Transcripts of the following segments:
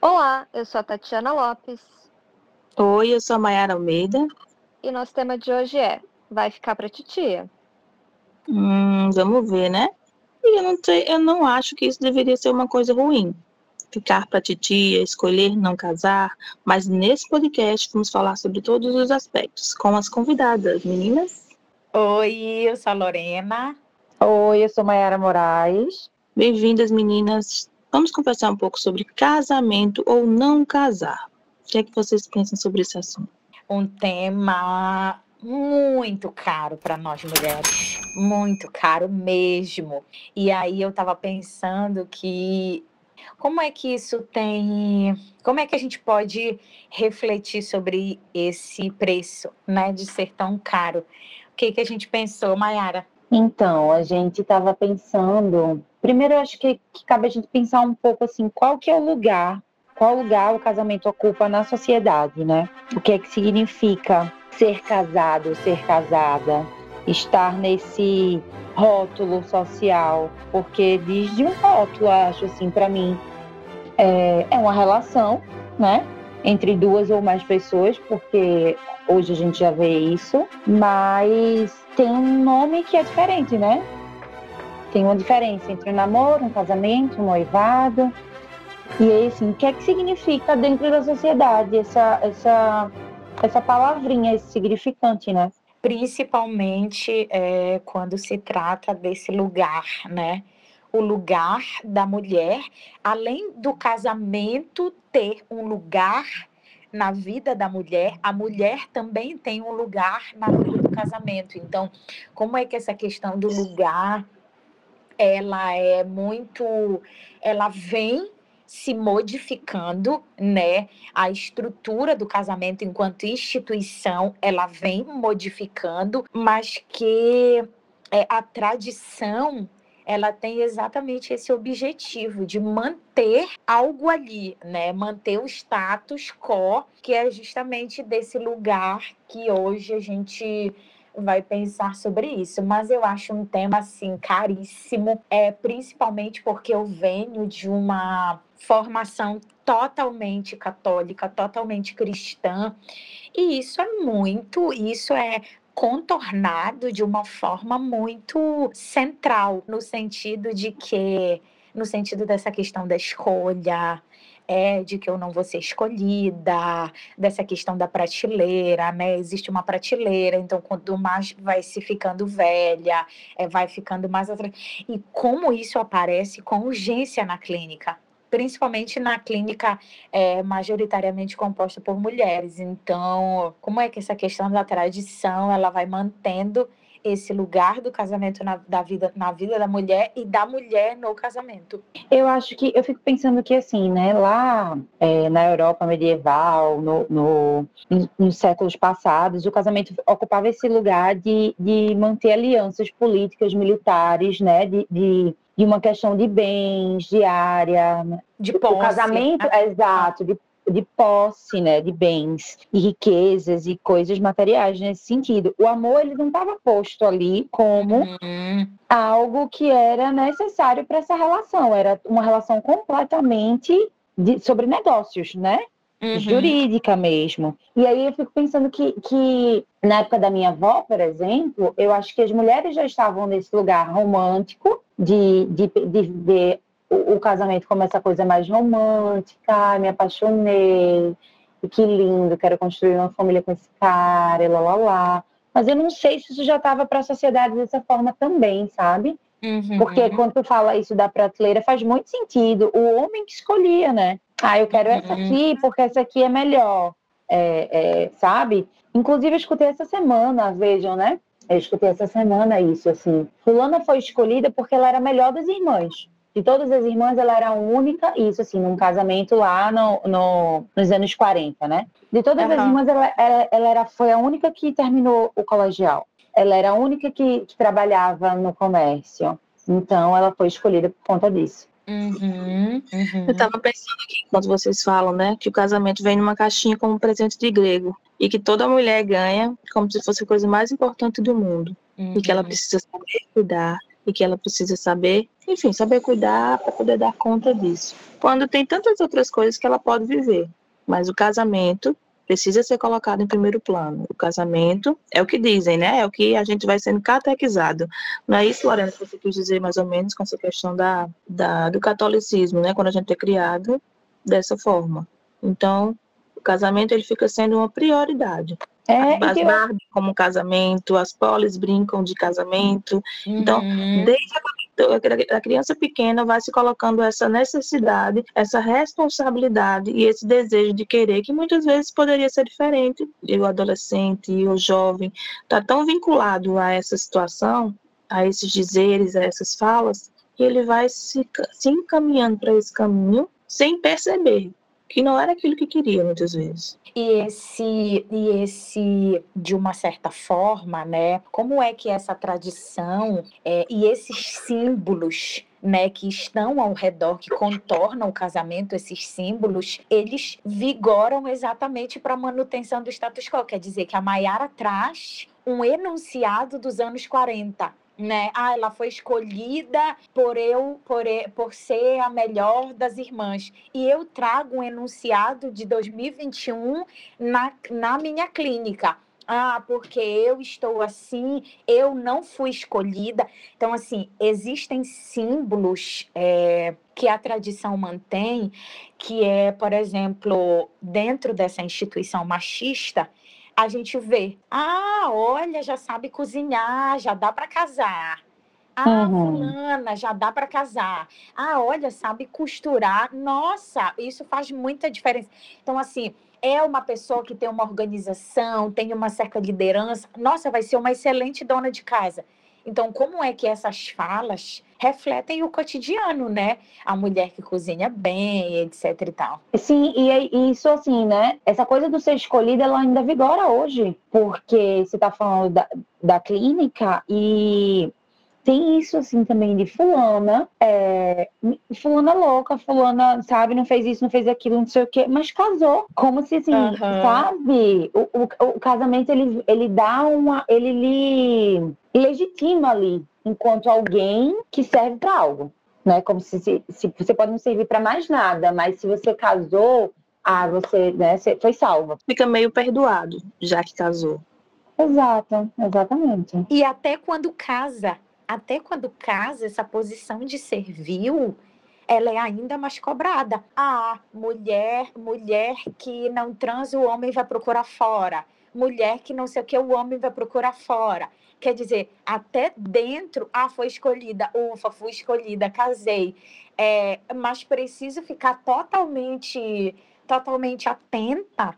Olá, eu sou a Tatiana Lopes. Oi, eu sou a Mayara Almeida. E nosso tema de hoje é Vai ficar pra titia? Hum, vamos ver, né? E eu não, sei, eu não acho que isso deveria ser uma coisa ruim. Ficar pra titia, escolher não casar, mas nesse podcast vamos falar sobre todos os aspectos, com as convidadas, meninas. Oi, eu sou a Lorena. Oi, eu sou Mayara Moraes. Bem-vindas, meninas. Vamos conversar um pouco sobre casamento ou não casar. O que é que vocês pensam sobre esse assunto? Um tema muito caro para nós mulheres, muito caro mesmo. E aí eu estava pensando que como é que isso tem, como é que a gente pode refletir sobre esse preço, né, de ser tão caro? O que que a gente pensou, Mayara? Então, a gente estava pensando. Primeiro, eu acho que, que cabe a gente pensar um pouco assim, qual que é o lugar, qual lugar o casamento ocupa na sociedade, né? O que é que significa ser casado, ser casada, estar nesse rótulo social, porque diz de um rótulo, acho assim, para mim, é, é uma relação, né? Entre duas ou mais pessoas, porque hoje a gente já vê isso, mas tem um nome que é diferente, né? Tem uma diferença entre um namoro, um casamento, um noivado. E assim, o que é que significa dentro da sociedade essa, essa, essa palavrinha, esse significante, né? Principalmente é, quando se trata desse lugar, né? O lugar da mulher, além do casamento ter um lugar na vida da mulher, a mulher também tem um lugar na vida do casamento. Então, como é que essa questão do lugar ela é muito ela vem se modificando, né? A estrutura do casamento enquanto instituição, ela vem modificando, mas que é, a tradição ela tem exatamente esse objetivo de manter algo ali, né? Manter o status quo, que é justamente desse lugar que hoje a gente vai pensar sobre isso, mas eu acho um tema assim caríssimo, é principalmente porque eu venho de uma formação totalmente católica, totalmente cristã, e isso é muito, isso é contornado de uma forma muito central, no sentido de que, no sentido dessa questão da escolha, é de que eu não vou ser escolhida, dessa questão da prateleira, né? Existe uma prateleira, então quanto mais vai se ficando velha, é, vai ficando mais e como isso aparece com urgência na clínica, principalmente na clínica é, majoritariamente composta por mulheres. Então, como é que essa questão da tradição ela vai mantendo esse lugar do casamento na, da vida, na vida da mulher e da mulher no casamento? Eu acho que eu fico pensando que assim, né, lá é, na Europa medieval, no, no, nos séculos passados, o casamento ocupava esse lugar de, de manter alianças políticas, militares, né, de, de de uma questão de bens, de área, de posse. O casamento, é exato, de, de posse, né, de bens e riquezas e coisas materiais nesse sentido. O amor ele não estava posto ali como uhum. algo que era necessário para essa relação, era uma relação completamente de, sobre negócios, né? Uhum. jurídica mesmo. E aí eu fico pensando que, que, na época da minha avó, por exemplo, eu acho que as mulheres já estavam nesse lugar romântico de, de, de ver o, o, casamento como essa coisa mais romântica, me apaixonei, e que lindo, quero construir uma família com esse cara, e lá, lá, lá. Mas eu não sei se isso já estava para a sociedade dessa forma também, sabe? Uhum. Porque quando tu fala isso da prateleira, faz muito sentido. O homem que escolhia, né? Ah, eu quero essa uhum. aqui porque essa aqui é melhor, é, é, sabe? Inclusive, eu escutei essa semana, vejam, né? Eu escutei essa semana isso, assim. Fulana foi escolhida porque ela era a melhor das irmãs. De todas as irmãs, ela era a única, isso assim, num casamento lá no, no nos anos 40, né? De todas uhum. as irmãs, ela, ela, ela, era, foi a única que terminou o colegial. Ela era a única que, que trabalhava no comércio. Então, ela foi escolhida por conta disso. Uhum, uhum. Eu estava pensando aqui, quando vocês falam, né, que o casamento vem numa caixinha como presente de grego e que toda mulher ganha como se fosse a coisa mais importante do mundo uhum. e que ela uhum. precisa saber cuidar e que ela precisa saber, enfim, saber cuidar para poder dar conta disso. Quando tem tantas outras coisas que ela pode viver, mas o casamento precisa ser colocado em primeiro plano. O casamento é o que dizem, né? É o que a gente vai sendo catequizado. Não é isso, Lorena, que você quis dizer mais ou menos com essa questão da, da, do catolicismo, né? Quando a gente é criado dessa forma. Então, o casamento ele fica sendo uma prioridade. É, as eu... Barbie como casamento, as polis brincam de casamento. Então, uhum. Então, desde a a criança pequena vai se colocando essa necessidade, essa responsabilidade e esse desejo de querer, que muitas vezes poderia ser diferente. E o adolescente e o jovem está tão vinculado a essa situação, a esses dizeres, a essas falas, que ele vai se, se encaminhando para esse caminho sem perceber que não era aquilo que queria muitas vezes. E esse, e esse, de uma certa forma, né? Como é que essa tradição é, e esses símbolos né, que estão ao redor, que contornam o casamento, esses símbolos, eles vigoram exatamente para a manutenção do status quo. Quer dizer que a Maiara traz um enunciado dos anos 40 né? Ah, ela foi escolhida por eu, por, por ser a melhor das irmãs. E eu trago um enunciado de 2021 na, na minha clínica. Ah, porque eu estou assim, eu não fui escolhida. Então, assim, existem símbolos é, que a tradição mantém, que é, por exemplo, dentro dessa instituição machista, a gente vê, ah, olha, já sabe cozinhar, já dá para casar. Ah, uhum. fulana, já dá para casar. Ah, olha, sabe costurar. Nossa, isso faz muita diferença. Então, assim, é uma pessoa que tem uma organização, tem uma certa liderança. Nossa, vai ser uma excelente dona de casa. Então, como é que essas falas refletem o cotidiano, né? A mulher que cozinha bem, etc e tal. Sim, e isso assim, né? Essa coisa do ser escolhida, ela ainda vigora hoje, porque você está falando da, da clínica e tem isso assim também de fulana, é, fulana louca, fulana, sabe, não fez isso, não fez aquilo, não sei o quê, mas casou. Como se assim, uhum. sabe? O, o, o, casamento ele, ele dá uma. ele lhe legitima ali enquanto alguém que serve para algo. Né? Como se, se, se, você pode não servir para mais nada, mas se você casou, ah, você, né, você foi salva. Fica meio perdoado, já que casou. Exato, exatamente. E até quando casa, até quando casa, essa posição de servil, ela é ainda mais cobrada. Ah, mulher, mulher que não transa, o homem vai procurar fora. Mulher que não sei o que, o homem vai procurar fora. Quer dizer, até dentro, ah, foi escolhida, ufa, fui escolhida, casei. É, mas preciso ficar totalmente, totalmente atenta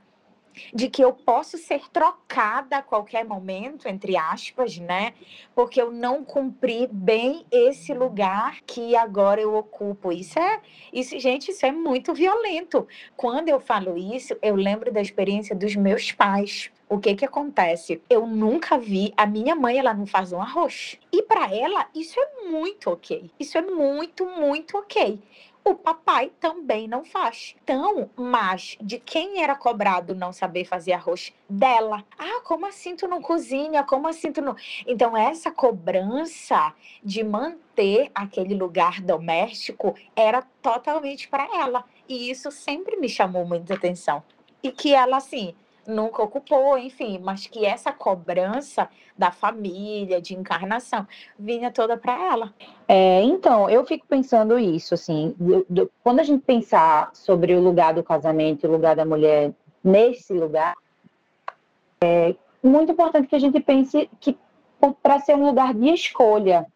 de que eu posso ser trocada a qualquer momento, entre aspas, né? Porque eu não cumpri bem esse lugar que agora eu ocupo. Isso é, isso, gente, isso é muito violento. Quando eu falo isso, eu lembro da experiência dos meus pais. O que que acontece? Eu nunca vi a minha mãe, ela não faz um arroz. E para ela, isso é muito ok. Isso é muito, muito ok o papai também não faz. Então, mas de quem era cobrado não saber fazer arroz? Dela. Ah, como assim tu não cozinha? Como assim tu não. Então, essa cobrança de manter aquele lugar doméstico era totalmente para ela. E isso sempre me chamou muita atenção. E que ela, assim, nunca ocupou, enfim, mas que essa cobrança da família, de encarnação, vinha toda para ela. É, então, eu fico pensando isso, assim, do, do, quando a gente pensar sobre o lugar do casamento, o lugar da mulher nesse lugar, é muito importante que a gente pense que para ser um lugar de escolha,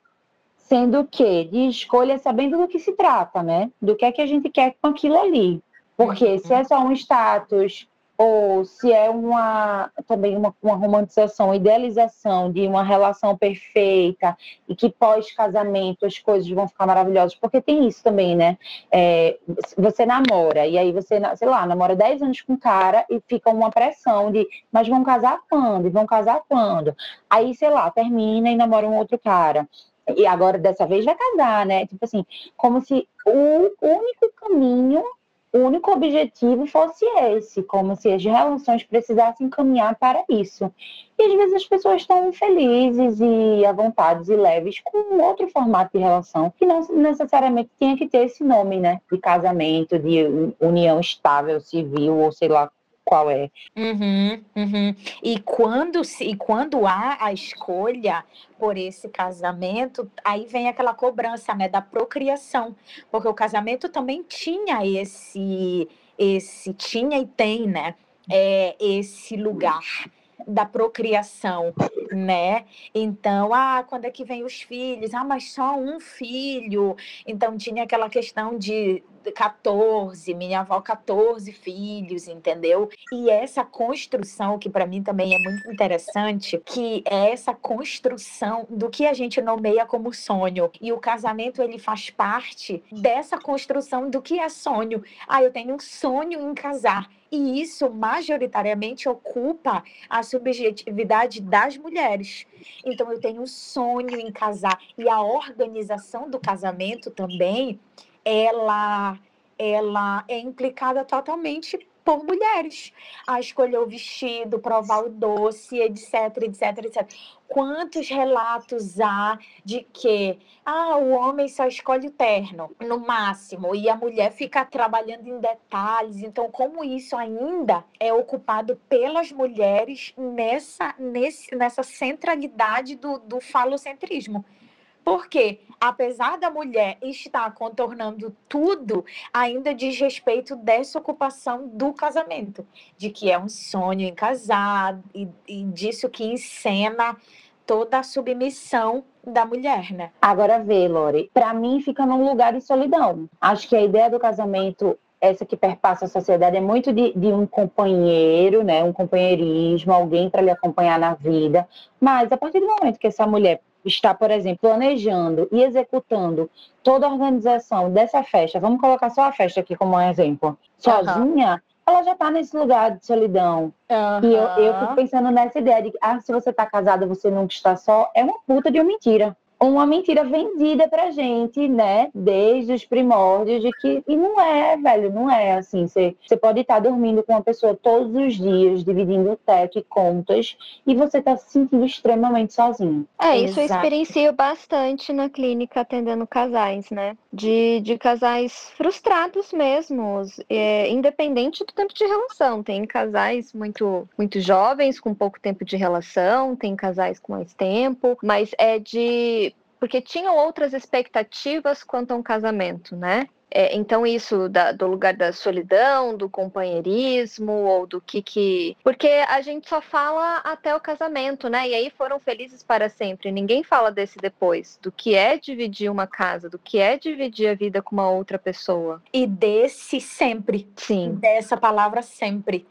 sendo que de escolha sabendo do que se trata, né? Do que é que a gente quer com aquilo ali. Porque se é só um status, ou se é uma também uma, uma romantização, idealização de uma relação perfeita e que pós-casamento as coisas vão ficar maravilhosas, porque tem isso também, né? É, você namora, e aí você, sei lá, namora 10 anos com um cara e fica uma pressão de, mas vão casar quando? E vão casar quando? Aí, sei lá, termina e namora um outro cara. E agora, dessa vez, vai casar, né? Tipo assim, como se o único caminho único objetivo fosse esse, como se as relações precisassem caminhar para isso. E às vezes as pessoas estão felizes e à vontade e leves com outro formato de relação, que não necessariamente tinha que ter esse nome, né? De casamento, de união estável, civil, ou sei lá qual é. Uhum, uhum. E, quando, e quando há a escolha por esse casamento, aí vem aquela cobrança né, da procriação, porque o casamento também tinha esse, esse tinha e tem, né, é, esse lugar da procriação, né? Então, ah, quando é que vem os filhos? Ah, mas só um filho. Então tinha aquela questão de 14, minha avó 14 filhos, entendeu? E essa construção que para mim também é muito interessante, que é essa construção do que a gente nomeia como sonho. E o casamento ele faz parte dessa construção do que é sonho. Ah, eu tenho um sonho em casar. E isso majoritariamente ocupa a subjetividade das mulheres. Então eu tenho um sonho em casar e a organização do casamento também ela, ela é implicada totalmente por mulheres. A escolher o vestido, provar o doce, etc, etc, etc. Quantos relatos há de que ah, o homem só escolhe o terno, no máximo, e a mulher fica trabalhando em detalhes. Então, como isso ainda é ocupado pelas mulheres nessa, nesse, nessa centralidade do, do falocentrismo? Porque, apesar da mulher estar contornando tudo, ainda diz respeito dessa ocupação do casamento, de que é um sonho em casar, e, e disso que encena toda a submissão da mulher, né? Agora vê, Lore, para mim fica num lugar de solidão. Acho que a ideia do casamento essa que perpassa a sociedade é muito de, de, um companheiro, né, um companheirismo, alguém para lhe acompanhar na vida. Mas a partir do momento que essa mulher está, por exemplo, planejando e executando toda a organização dessa festa, vamos colocar só a festa aqui como um exemplo, sozinha, uhum. ela já está nesse lugar de solidão. Uhum. E eu, eu fico pensando nessa ideia de que, ah, se você está casada, você nunca está só, é uma puta de uma mentira uma mentira vendida pra gente, né? Desde os primórdios de que. E não é, velho, não é assim. Você, pode estar dormindo com uma pessoa todos os dias, dividindo o teto e contas, e você tá se sentindo extremamente sozinho. É, isso Exato. eu experiencio bastante na clínica atendendo casais, né? De, de casais frustrados mesmo, é, independente do tempo de relação. Tem casais muito, muito jovens, com pouco tempo de relação, tem casais com mais tempo, mas é de porque tinham outras expectativas quanto a um casamento, né? É, então, isso da, do lugar da solidão, do companheirismo, ou do que que. Porque a gente só fala até o casamento, né? E aí foram felizes para sempre. Ninguém fala desse depois, do que é dividir uma casa, do que é dividir a vida com uma outra pessoa. E desse sempre. Sim. Dessa palavra sempre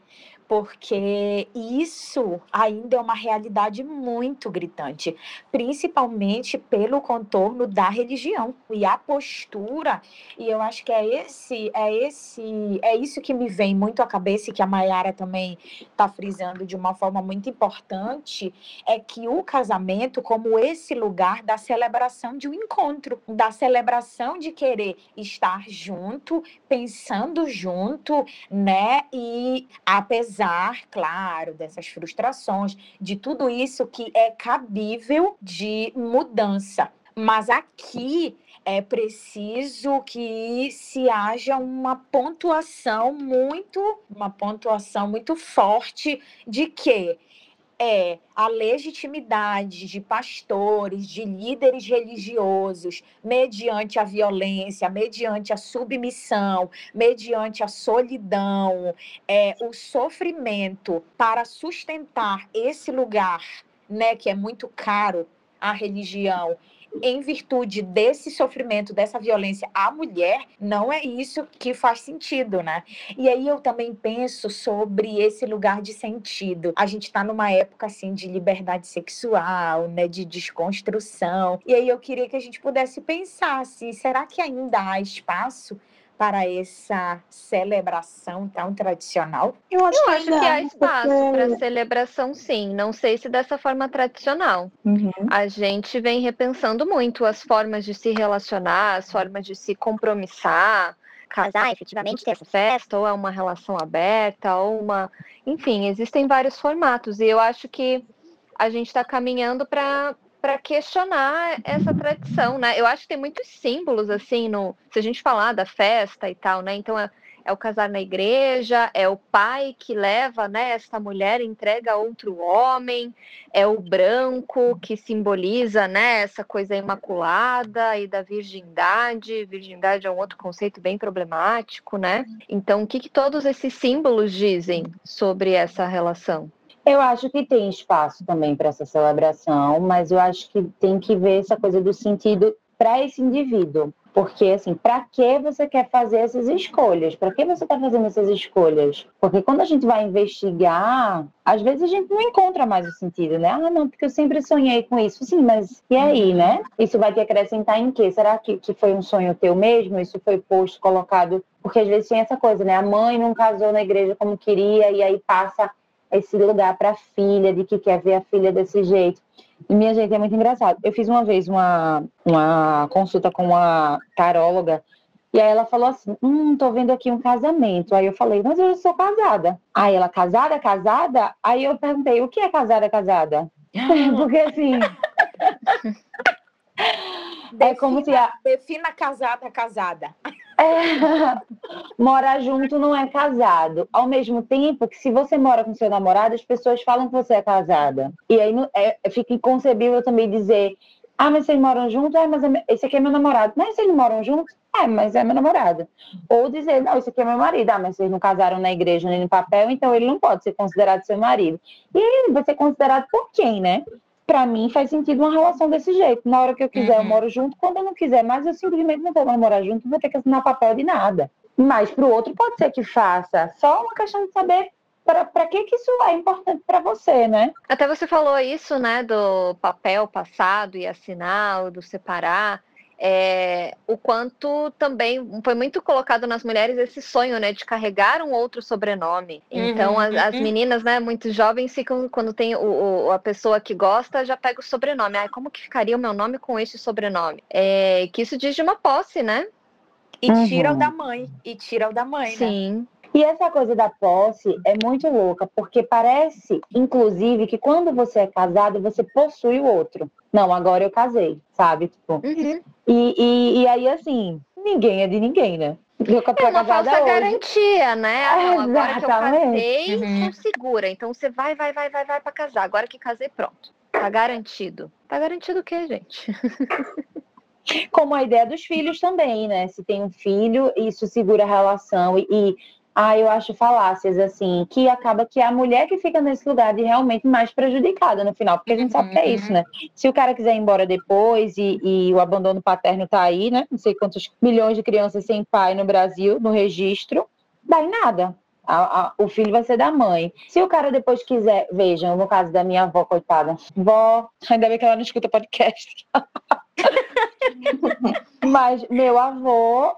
porque isso ainda é uma realidade muito gritante, principalmente pelo contorno da religião e a postura. E eu acho que é esse, é esse, é isso que me vem muito à cabeça e que a Mayara também está frisando de uma forma muito importante, é que o casamento como esse lugar da celebração de um encontro, da celebração de querer estar junto, pensando junto, né? E apesar apesar, claro, dessas frustrações, de tudo isso que é cabível de mudança. Mas aqui é preciso que se haja uma pontuação muito, uma pontuação muito forte de que é a legitimidade de pastores, de líderes religiosos, mediante a violência, mediante a submissão, mediante a solidão, é, o sofrimento para sustentar esse lugar, né, que é muito caro à religião em virtude desse sofrimento, dessa violência à mulher, não é isso que faz sentido, né? E aí eu também penso sobre esse lugar de sentido. A gente está numa época assim de liberdade sexual, né, de desconstrução. E aí eu queria que a gente pudesse pensar assim, será que ainda há espaço para essa celebração tão tradicional? Eu acho, Eu que, acho que há espaço porque... para celebração, sim. Não sei se dessa forma tradicional. Uhum. A gente vem repensando muito as formas de se relacionar, as formas de se compromissar. casar efetivamente ter essa festa, ou é uma relação aberta, ou uma. Enfim, existem vários formatos. E eu acho que a gente está caminhando para para questionar essa tradição, né? Eu acho que tem muitos símbolos assim no, se a gente falar da festa e tal, né? Então é, é o casar na igreja, é o pai que leva, né, essa mulher entrega a outro homem, é o branco que simboliza, né, essa coisa imaculada e da virgindade. Virgindade é um outro conceito bem problemático, né? Então, o que, que todos esses símbolos dizem sobre essa relação? Eu acho que tem espaço também para essa celebração, mas eu acho que tem que ver essa coisa do sentido para esse indivíduo. Porque, assim, para que você quer fazer essas escolhas? Para que você está fazendo essas escolhas? Porque quando a gente vai investigar, às vezes a gente não encontra mais o sentido, né? Ah, não, porque eu sempre sonhei com isso. Sim, mas e aí, né? Isso vai te acrescentar em quê? Será que, que foi um sonho teu mesmo? Isso foi posto, colocado? Porque às vezes tem essa coisa, né? A mãe não casou na igreja como queria e aí passa esse lugar para a filha, de que quer ver a filha desse jeito. E minha gente, é muito engraçado. Eu fiz uma vez uma, uma consulta com uma taróloga e aí ela falou assim: Hum, tô vendo aqui um casamento. Aí eu falei, mas eu sou casada. Aí ela, casada, casada? Aí eu perguntei, o que é casada, casada? Porque assim. é como se a. Defina casada, casada. É, morar junto não é casado. Ao mesmo tempo que se você mora com seu namorado, as pessoas falam que você é casada. E aí é, fica inconcebível também dizer, ah, mas vocês moram juntos? É, mas é, esse aqui é meu namorado. Mas vocês moram juntos? É, mas é meu namorado. Ou dizer, não, esse aqui é meu marido. Ah, mas vocês não casaram na igreja nem no papel, então ele não pode ser considerado seu marido. E ele vai ser considerado por quem, né? Para mim faz sentido uma relação desse jeito. Na hora que eu quiser, uhum. eu moro junto. Quando eu não quiser mais, eu simplesmente não vou morar junto, não vou ter que assinar papel de nada. Mas para o outro pode ser que faça. Só uma questão de saber para que, que isso é importante para você, né? Até você falou isso, né, do papel passado e assinar, do separar é, o quanto também foi muito colocado nas mulheres esse sonho, né, de carregar um outro sobrenome. Então, uhum, as, as, uhum. meninas, né, muito jovens ficam, quando tem o, o, a pessoa que gosta, já pega o sobrenome. Ai, como que ficaria o meu nome com este sobrenome? É, que isso diz de uma posse, né? E uhum. tira o da mãe. E tira o da mãe, né? Sim. Né? E essa coisa da posse é muito louca, porque parece, inclusive, que quando você é casado, você possui o outro. Não, agora eu casei, sabe? Tipo, uhum. e, e, e, aí, assim, ninguém é de ninguém, né? Eu é uma falsa hoje. garantia, né? Ah, não, agora que eu casei, uhum. segura. Então você vai, vai, vai, vai, vai para casar. Agora que casei, pronto. Tá garantido. Tá garantido o quê, gente? Como a ideia dos filhos também, né? Se tem um filho, isso segura a relação. E, e ah, eu acho falácias, assim, que acaba que é a mulher que fica nesse lugar de realmente mais prejudicada no final, porque a gente sabe que é isso, né? Se o cara quiser ir embora depois e, e o abandono paterno tá aí, né? Não sei quantos milhões de crianças sem pai no Brasil, no registro, dá em nada. A, a, o filho vai ser da mãe. Se o cara depois quiser, vejam, no caso da minha avó, coitada. Vó, ainda bem que ela não escuta podcast. Mas meu avô,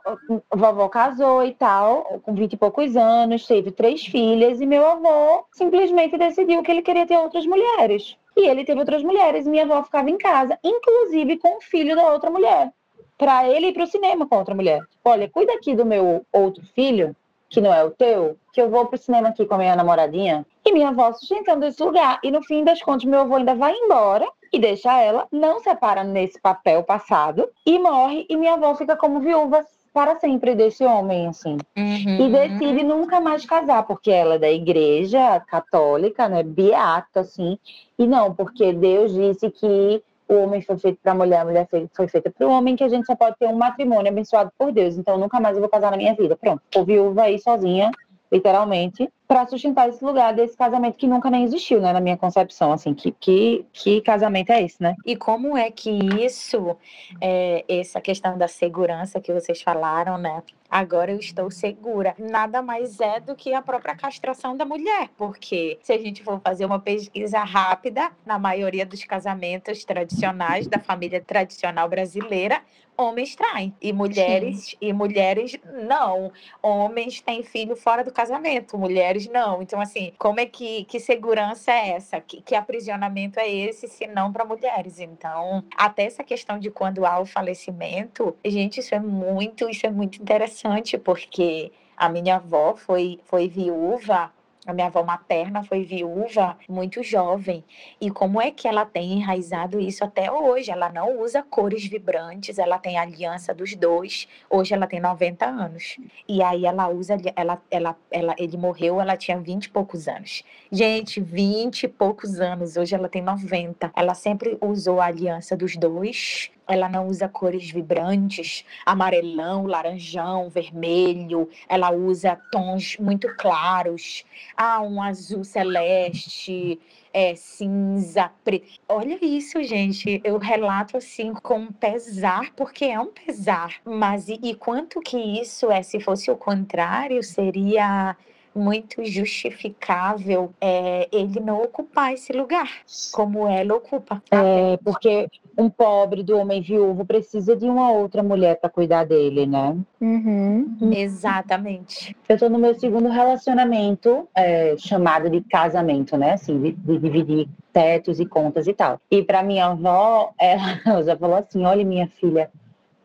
vovó casou e tal, com vinte e poucos anos, teve três filhas, e meu avô simplesmente decidiu que ele queria ter outras mulheres. E ele teve outras mulheres, minha avó ficava em casa, inclusive com o filho da outra mulher, para ele ir para o cinema com outra mulher. Olha, cuida aqui do meu outro filho, que não é o teu, que eu vou pro cinema aqui com a minha namoradinha. E minha avó sustentando esse lugar. E no fim das contas, meu avô ainda vai embora e deixa ela, não separa nesse papel passado e morre. E minha avó fica como viúva para sempre desse homem, assim. Uhum. E decide nunca mais casar, porque ela é da igreja católica, né? Beata, assim. E não, porque Deus disse que o homem foi feito para a mulher, a mulher foi feita para o homem, que a gente só pode ter um matrimônio abençoado por Deus. Então, nunca mais eu vou casar na minha vida. Pronto, tô viúva aí sozinha, literalmente, para sustentar esse lugar desse casamento que nunca nem existiu, né, na minha concepção, assim, que, que, que casamento é esse, né? E como é que isso, é, essa questão da segurança que vocês falaram, né, agora eu estou segura. Nada mais é do que a própria castração da mulher, porque se a gente for fazer uma pesquisa rápida, na maioria dos casamentos tradicionais da família tradicional brasileira, homens traem e mulheres Sim. e mulheres não. Homens têm filho fora do casamento, mulheres mulheres não. Então, assim, como é que, que segurança é essa? Que, que aprisionamento é esse, se não para mulheres? Então, até essa questão de quando há o falecimento, gente, isso é muito, isso é muito interessante, porque a minha avó foi, foi viúva a minha avó materna foi viúva muito jovem. E como é que ela tem enraizado isso até hoje? Ela não usa cores vibrantes, ela tem aliança dos dois. Hoje ela tem 90 anos. E aí ela usa, ela, ela, ela, ele morreu, ela tinha 20 e poucos anos. Gente, 20 e poucos anos, hoje ela tem 90. Ela sempre usou a aliança dos dois ela não usa cores vibrantes, amarelão, laranjão, vermelho. Ela usa tons muito claros. Ah, um azul celeste, é, cinza, preto. Olha isso, gente. Eu relato assim com pesar, porque é um pesar. Mas e, e quanto que isso é? Se fosse o contrário, seria muito justificável é, ele não ocupar esse lugar, como ela ocupa. É, porque um pobre do homem viúvo precisa de uma outra mulher para cuidar dele, né? Uhum. Exatamente. Eu estou no meu segundo relacionamento, é, chamado de casamento, né? Assim, de, de dividir tetos e contas e tal. E para minha avó, ela já falou assim: olha, minha filha,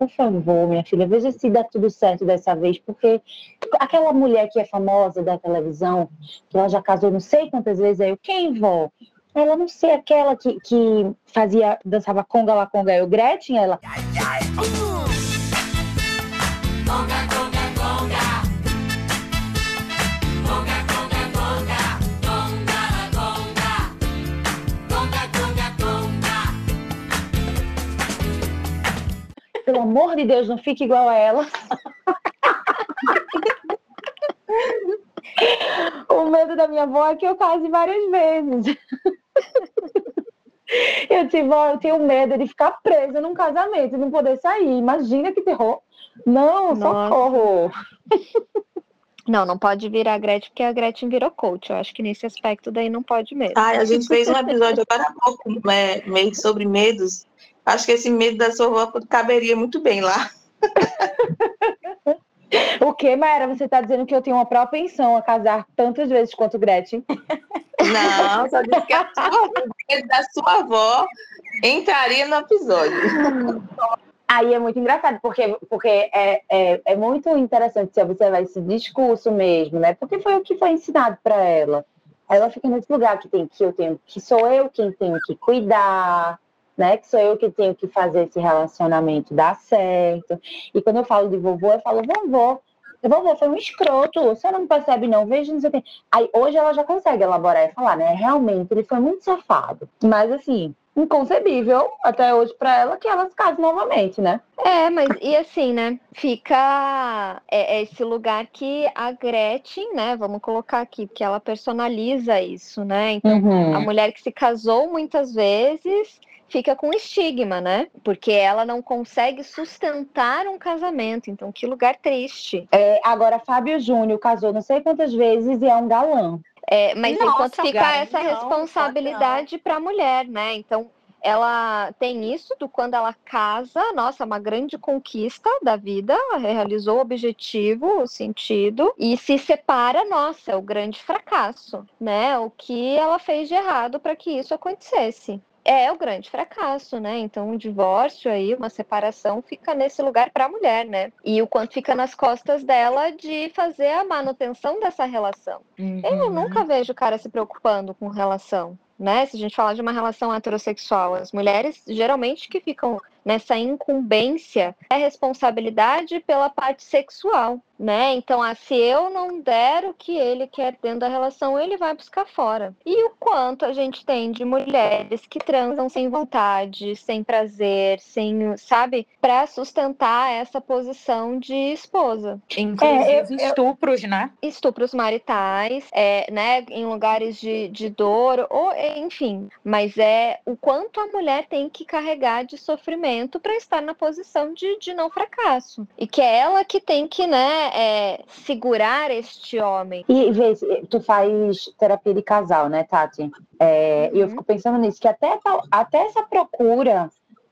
por favor, minha filha, veja se dá tudo certo dessa vez, porque aquela mulher que é famosa da televisão, que ela já casou não sei quantas vezes, aí eu, quem, vó? Ela não sei, aquela que, que fazia, dançava conga lá, conga, eu, Gretchen, ela... Uh! Conga, pelo amor de Deus, não fique igual a ela. o medo da minha avó é que eu case várias vezes. Eu disse, vó, eu tenho medo de ficar presa num casamento e não poder sair. Imagina que terror. Não, Nossa. socorro. Não, não pode virar a Gretchen, porque a Gretchen virou coach. Eu acho que nesse aspecto daí não pode mesmo. Ai, a gente fez um episódio agora há pouco, né, meio sobre medos, Acho que esse medo da sua avó caberia muito bem lá. O que, Maera? Você está dizendo que eu tenho uma propensão a casar tantas vezes quanto Gretchen? Não, só disse que a sua, o medo da sua avó entraria no episódio. Aí é muito engraçado, porque, porque é, é, é muito interessante você observar esse discurso mesmo, né? Porque foi o que foi ensinado para ela. Ela fica nesse lugar que tem que eu tenho, que sou eu quem tenho que cuidar, né? Que sou eu que tenho que fazer esse relacionamento dar certo. E quando eu falo de vovô, eu falo, vovô, vovô foi um escroto, você não percebe não, veja, não sei o quê. Aí hoje ela já consegue elaborar e falar, né? Realmente, ele foi muito safado. Mas assim, inconcebível até hoje para ela que ela se case novamente, né? É, mas e assim, né? Fica é, é esse lugar que a Gretchen, né? Vamos colocar aqui, porque ela personaliza isso, né? Então, uhum. a mulher que se casou muitas vezes fica com estigma, né? Porque ela não consegue sustentar um casamento. Então, que lugar triste. É, agora, Fábio Júnior casou não sei quantas vezes e é um galã. É, mas Nossa, enquanto fica essa responsabilidade para a mulher, né? Então, ela tem isso do quando ela casa, nossa, uma grande conquista da vida, realizou o objetivo, o sentido, e se separa, nossa, é o grande fracasso, né? O que ela fez de errado para que isso acontecesse é o grande fracasso, né? Então, um divórcio aí, uma separação, fica nesse lugar para a mulher, né? E o quanto fica nas costas dela de fazer a manutenção dessa relação. Uhum. Eu nunca vejo o cara se preocupando com relação, né? Se a gente falar de uma relação heterossexual, as mulheres geralmente que ficam nessa incumbência é responsabilidade pela parte sexual, né? Então, ah, se eu não der o que ele quer dentro da relação, ele vai buscar fora. E o quanto a gente tem de mulheres que transam sem vontade, sem prazer, sem, sabe, para sustentar essa posição de esposa. Inclusive é, eu, estupros, né? Estupros maritais, é, né, em lugares de, de dor, ou enfim, mas é o quanto a mulher tem que carregar de sofrimento para estar na posição de, de não fracasso. E que é ela que tem que, né, é, segurar este homem. E vê, tu faz terapia de casal, né, Tati? É, uhum. E eu fico pensando nisso, que até, até essa procura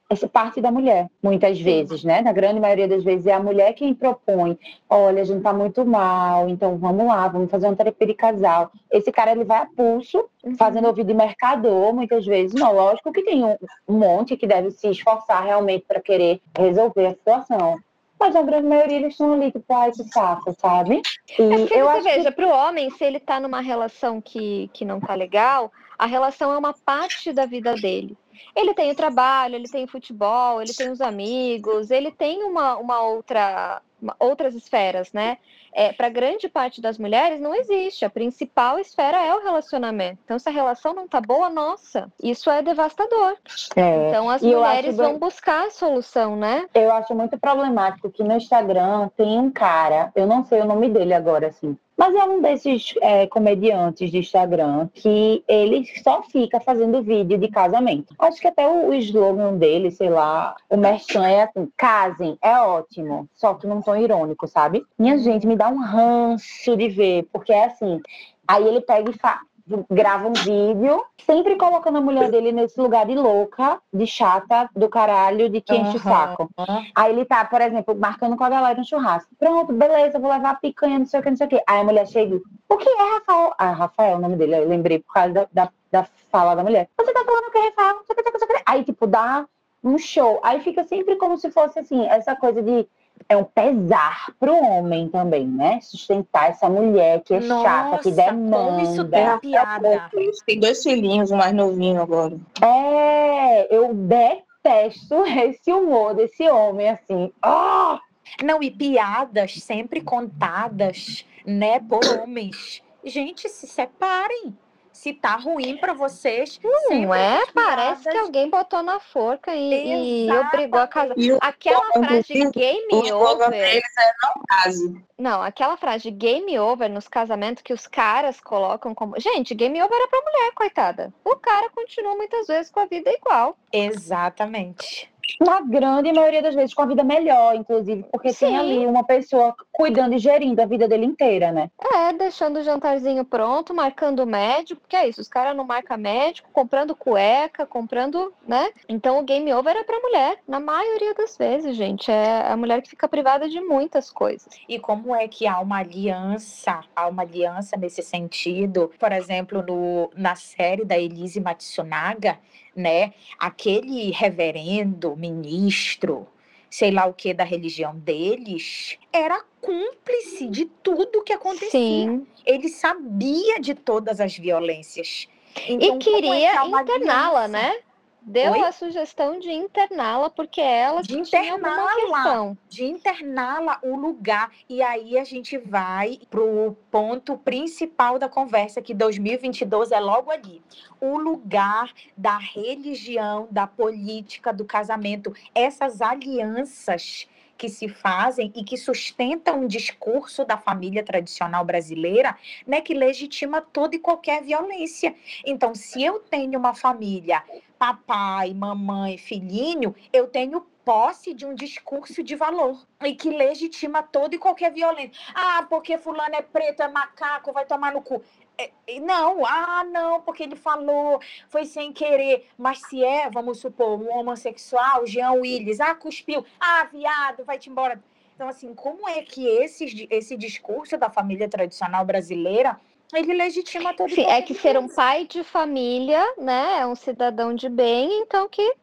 essa parte da mulher, muitas vezes, né? Na grande maioria das vezes é a mulher quem propõe, olha, a gente tá muito mal, então vamos lá, vamos fazer uma terapia de casal. Esse cara, ele vai a pulso, uhum. fazendo ouvido de mercador, muitas vezes, não, lógico que tem um, monte que deve se esforçar realmente para querer resolver a situação. Mas a grande maioria eles estão ali, tipo, ai, que saco, sabe? E é eu você acho veja, que... para o homem, se ele está numa relação que, que não tá legal, a relação é uma parte da vida dele. Ele tem o trabalho, ele tem o futebol, ele tem os amigos, ele tem uma, uma outra uma, outras esferas, né? É, para grande parte das mulheres não existe. A principal esfera é o relacionamento. Então, se a relação não tá boa, nossa, isso é devastador. É. Então, as e mulheres vão buscar a solução, né? Eu acho muito problemático que no Instagram tem um cara, eu não sei o nome dele agora, assim, mas é um desses é, comediantes de Instagram que ele só fica fazendo vídeo de casamento. Acho que até o, o slogan dele, sei lá, o merchan é assim, casem, é ótimo, só que num tom irônico, sabe? Minha gente, me dá um ranço de ver, porque é assim, aí ele pega e fala grava um vídeo, sempre colocando a mulher dele nesse lugar de louca, de chata, do caralho, de que enche o saco. Aí ele tá, por exemplo, marcando com a galera no churrasco. Pronto, beleza, vou levar a picanha, não sei o que, não sei o que. Aí a mulher chega, o que é Rafael? Ah, Rafael é o nome dele, eu lembrei por causa da, da, da fala da mulher. Você tá falando que é Rafael, o que, o que. Aí, tipo, dá um show. Aí fica sempre como se fosse assim, essa coisa de é um pesar para o homem também, né? Sustentar essa mulher que é Nossa, chata, que demanda. Isso tem piada. Tem dois filhinhos, um mais novinho agora. É, eu detesto esse humor desse homem, assim. Oh! Não, e piadas sempre contadas, né, por homens. Gente, se separem se tá ruim para vocês. Não é? Parece que alguém botou na forca e, e obrigou a casar. Aquela frase de game over. É não case. Não, aquela frase de game over nos casamentos que os caras colocam como. Gente, game over é pra mulher, coitada. O cara continua muitas vezes com a vida igual. Exatamente na grande maioria das vezes com a vida melhor, inclusive, porque Sim. tem ali uma pessoa cuidando e gerindo a vida dele inteira, né? É, deixando o jantarzinho pronto, marcando médico, porque é isso, os caras não marcam médico, comprando cueca, comprando, né? Então o game over é pra mulher, na maioria das vezes, gente. É a mulher que fica privada de muitas coisas. E como é que há uma aliança, há uma aliança nesse sentido, por exemplo, no, na série da Elise Matsunaga, né? Aquele reverendo, ministro, sei lá o que da religião deles, era cúmplice de tudo que acontecia. Sim. Ele sabia de todas as violências. Então, e é queria é interná-la, né? Deu Oi? a sugestão de interná-la porque ela de interná-la, de interná-la o lugar e aí a gente vai pro ponto principal da conversa que 2022 é logo ali, o lugar da religião, da política, do casamento, essas alianças que se fazem e que sustentam um discurso da família tradicional brasileira, né, que legitima toda e qualquer violência. Então, se eu tenho uma família, papai, mamãe, filhinho, eu tenho posse de um discurso de valor e que legitima toda e qualquer violência. Ah, porque fulano é preto, é macaco, vai tomar no cu. É, não, ah, não, porque ele falou, foi sem querer. Mas se é, vamos supor, um homossexual, Jean Willis, ah, cuspiu, ah, viado, vai-te embora. Então, assim, como é que esse discurso da família tradicional brasileira ele legitima todo Sim, é que ser um pai de família, né, é um cidadão de bem, então que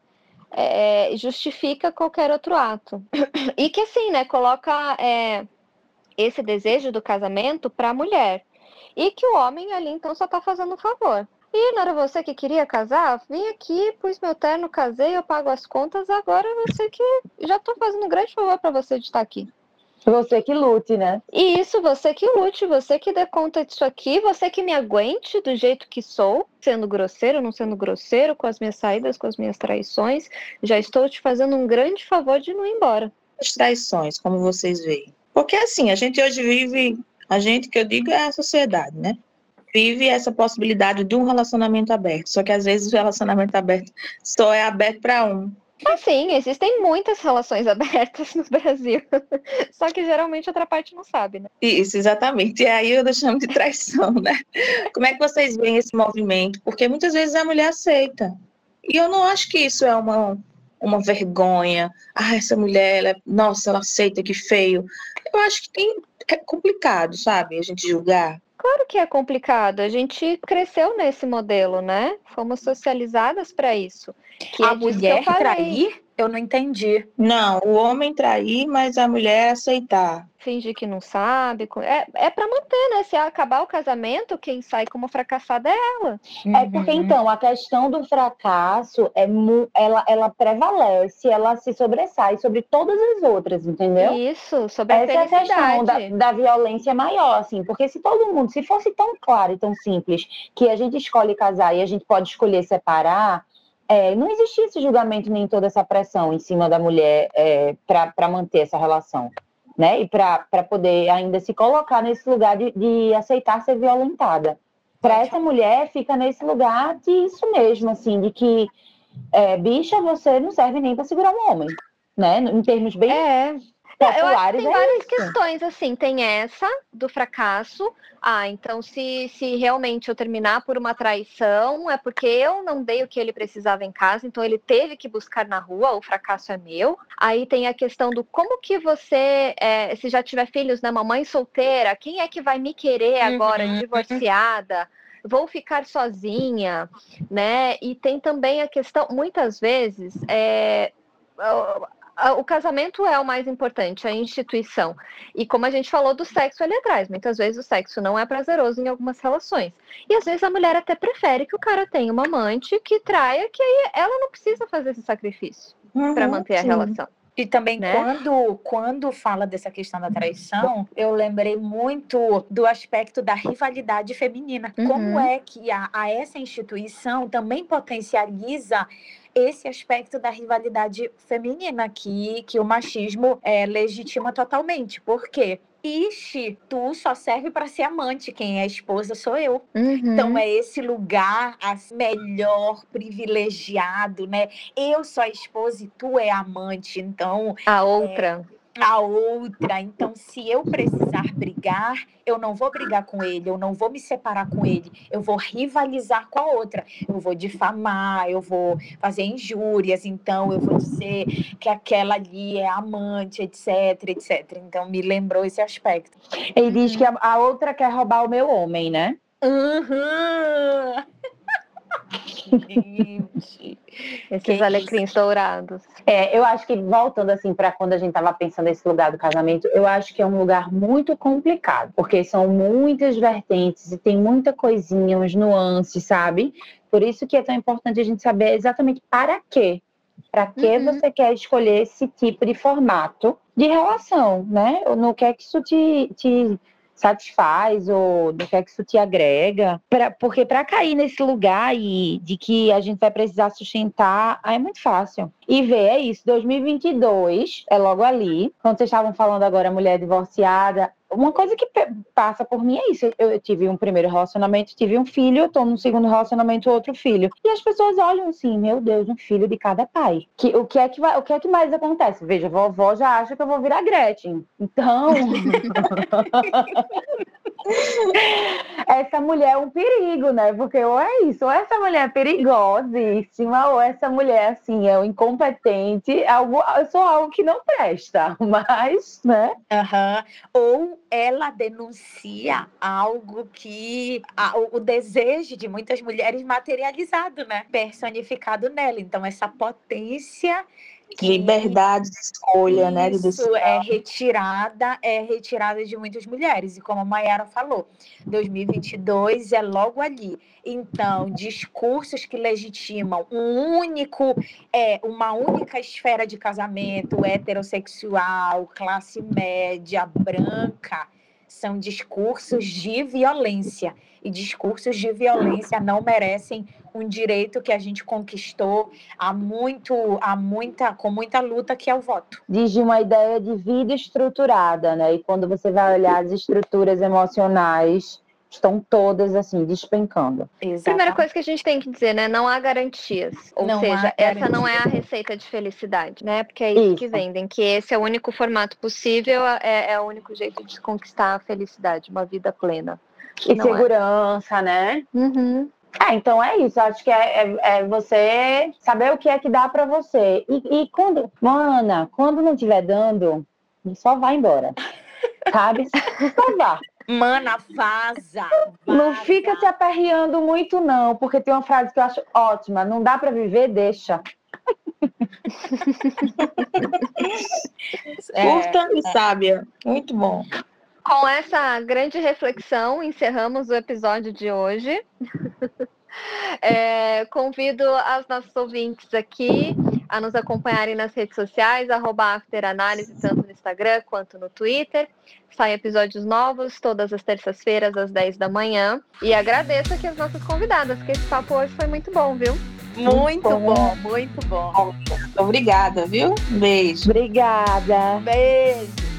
é, justifica qualquer outro ato. E que assim, né, coloca é, esse desejo do casamento para a mulher. E que o homem ali, então, só está fazendo um favor. E não era você que queria casar? Vim aqui, pus meu terno, casei, eu pago as contas, agora você que. Já estou fazendo um grande favor para você de estar aqui. Você que lute, né? E isso, você que lute, você que dê conta disso aqui, você que me aguente do jeito que sou, sendo grosseiro, não sendo grosseiro, com as minhas saídas, com as minhas traições. Já estou te fazendo um grande favor de não ir embora. As traições, como vocês veem. Porque assim, a gente hoje vive a gente que eu digo é a sociedade, né? Vive essa possibilidade de um relacionamento aberto, só que às vezes o relacionamento aberto só é aberto para um. Assim, existem muitas relações abertas no Brasil. Só que geralmente outra parte não sabe, né? Isso, exatamente. E aí eu chamo de traição, né? Como é que vocês veem esse movimento? Porque muitas vezes a mulher aceita. E eu não acho que isso é uma, uma vergonha. Ah, essa mulher, ela, nossa, ela aceita que feio. Eu acho que tem, é complicado, sabe? A gente julgar. Claro que é complicado. A gente cresceu nesse modelo, né? Fomos socializadas para isso. Que a é mulher trair? Eu não entendi. Não, o homem trair, mas a mulher aceitar. Fingir que não sabe. É, é para manter, né? Se acabar o casamento, quem sai como fracassada é ela. Uhum. É porque, então, a questão do fracasso, é ela, ela prevalece, ela se sobressai sobre todas as outras, entendeu? Isso, sobre Essa a felicidade. é a questão da, da violência maior, assim. Porque se todo mundo, se fosse tão claro e tão simples que a gente escolhe casar e a gente pode escolher separar é, não existia esse julgamento nem toda essa pressão em cima da mulher é, para manter essa relação, né? E para poder ainda se colocar nesse lugar de, de aceitar ser violentada. Para essa mulher, fica nesse lugar de isso mesmo, assim, de que, é, bicha, você não serve nem para segurar um homem, né? Em termos bem é populares. Eu acho que tem é várias isso. questões, assim. Tem essa do fracasso. Ah, então se, se realmente eu terminar por uma traição, é porque eu não dei o que ele precisava em casa, então ele teve que buscar na rua, o fracasso é meu. Aí tem a questão do como que você, é, se já tiver filhos, né, mamãe solteira, quem é que vai me querer agora, uhum. divorciada? vou ficar sozinha, né? E tem também a questão, muitas vezes, é, o casamento é o mais importante, a instituição. E como a gente falou do sexo ali atrás, muitas vezes o sexo não é prazeroso em algumas relações. E às vezes a mulher até prefere que o cara tenha uma amante que traia, que aí ela não precisa fazer esse sacrifício uhum, para manter sim. a relação. E também, né? quando, quando fala dessa questão da traição, eu lembrei muito do aspecto da rivalidade feminina. Uhum. Como é que a, a essa instituição também potencializa esse aspecto da rivalidade feminina que, que o machismo é, legitima totalmente. Por quê? Ixi, tu só serve para ser amante, quem é esposa sou eu. Uhum. Então é esse lugar assim, melhor, privilegiado, né? Eu sou a esposa e tu é amante. Então. A outra. É, a outra. Então, se eu precisar brigar, eu não vou brigar com ele, eu não vou me separar com ele, eu vou rivalizar com a outra, eu vou difamar, eu vou fazer injúrias, então eu vou dizer que aquela ali é amante, etc, etc. Então, me lembrou esse aspecto. Ele diz que a, a outra quer roubar o meu homem, né? Uhum. Gente. Esses alecrins dourados. É, eu acho que voltando assim para quando a gente estava pensando nesse lugar do casamento, eu acho que é um lugar muito complicado, porque são muitas vertentes e tem muita coisinha, uns nuances, sabe? Por isso que é tão importante a gente saber exatamente para quê. Para que uhum. você quer escolher esse tipo de formato de relação, né? No que é que isso te, te satisfaz ou do que é que isso te agrega. Pra, porque para cair nesse lugar e de que a gente vai precisar sustentar, aí é muito fácil. E ver, é isso, 2022 é logo ali. Quando vocês estavam falando agora, mulher divorciada, uma coisa que passa por mim é isso. Eu, tive um primeiro relacionamento, tive um filho, tô no segundo relacionamento, outro filho. E as pessoas olham assim, meu Deus, um filho de cada pai. Que, o, que é que vai, o que é que mais acontece? Veja, vovó já acha que eu vou virar Gretchen. Então. essa mulher é um perigo, né? Porque ou é isso, ou essa mulher é perigosíssima, ou essa mulher, assim, é um incompetente, algo, eu sou algo que não presta, mas, né? Uhum. Ou ela denuncia algo que a, o, o desejo de muitas mulheres materializado, né? Personificado nela. Então, essa potência liberdade de escolha, né? Isso é retirada, é retirada de muitas mulheres. E como a Mayara falou, 2022 é logo ali. Então, discursos que legitimam um único, é, uma única esfera de casamento heterossexual, classe média, branca, são discursos de violência. E discursos de violência não merecem um direito que a gente conquistou há muito, há muita, com muita luta, que é o voto. Diz de uma ideia de vida estruturada, né? E quando você vai olhar as estruturas emocionais estão todas assim despencando. Exatamente. Primeira coisa que a gente tem que dizer, né, não há garantias. Ou não seja, essa não é a receita de felicidade, né? Porque é isso, isso, que vendem, que esse é o único formato possível, é, é o único jeito de conquistar a felicidade, uma vida plena. E segurança, é. né? Uhum. É, então é isso. Acho que é, é, é, você saber o que é que dá para você. E, e quando, mana, quando não estiver dando, só vai embora. Sabe? Só vá. Mana, vaza, vaza. Não fica se aperreando muito, não, porque tem uma frase que eu acho ótima: não dá para viver, deixa. é, Curta e é. sábia. Muito bom. Com essa grande reflexão, encerramos o episódio de hoje. É, convido aos nossos ouvintes aqui a nos acompanharem nas redes sociais, arroba afteranálise, tanto no Instagram quanto no Twitter. Saem episódios novos todas as terças-feiras, às 10 da manhã. E agradeço aqui as nossas convidadas, que esse papo hoje foi muito bom, viu? Muito bom, muito bom. Obrigada, viu? Beijo. Obrigada. Beijo.